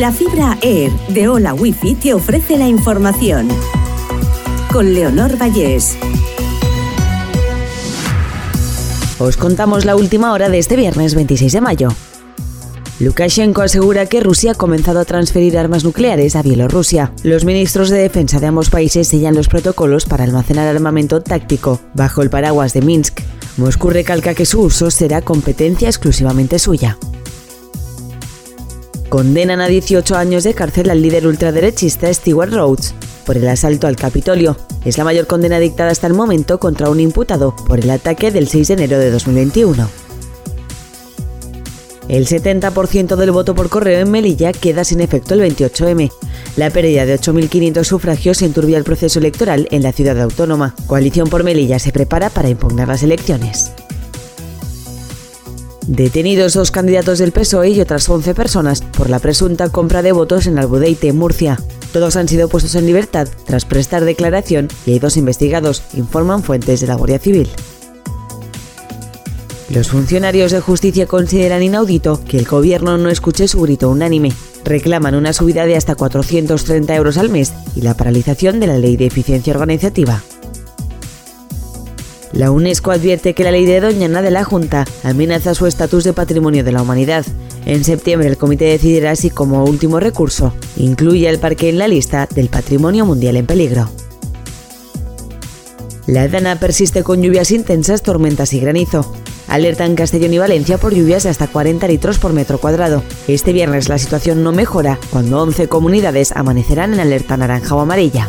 La fibra Air de Hola Wifi te ofrece la información. Con Leonor Vallés. Os contamos la última hora de este viernes 26 de mayo. Lukashenko asegura que Rusia ha comenzado a transferir armas nucleares a Bielorrusia. Los ministros de defensa de ambos países sellan los protocolos para almacenar armamento táctico bajo el paraguas de Minsk. Moscú recalca que su uso será competencia exclusivamente suya. Condenan a 18 años de cárcel al líder ultraderechista Stewart Rhodes por el asalto al Capitolio. Es la mayor condena dictada hasta el momento contra un imputado por el ataque del 6 de enero de 2021. El 70% del voto por correo en Melilla queda sin efecto el 28M. La pérdida de 8.500 sufragios enturbia el proceso electoral en la ciudad autónoma. Coalición por Melilla se prepara para impugnar las elecciones. Detenidos dos candidatos del PSOE y otras 11 personas por la presunta compra de votos en Albudeite, Murcia. Todos han sido puestos en libertad tras prestar declaración y hay dos investigados, informan fuentes de la Guardia Civil. Los funcionarios de justicia consideran inaudito que el gobierno no escuche su grito unánime. Reclaman una subida de hasta 430 euros al mes y la paralización de la ley de eficiencia organizativa. La UNESCO advierte que la ley de Doñana de la Junta amenaza su estatus de patrimonio de la humanidad. En septiembre el comité decidirá si como último recurso incluye el parque en la lista del patrimonio mundial en peligro. La Dana persiste con lluvias intensas, tormentas y granizo. Alerta en Castellón y Valencia por lluvias de hasta 40 litros por metro cuadrado. Este viernes la situación no mejora cuando 11 comunidades amanecerán en alerta naranja o amarilla.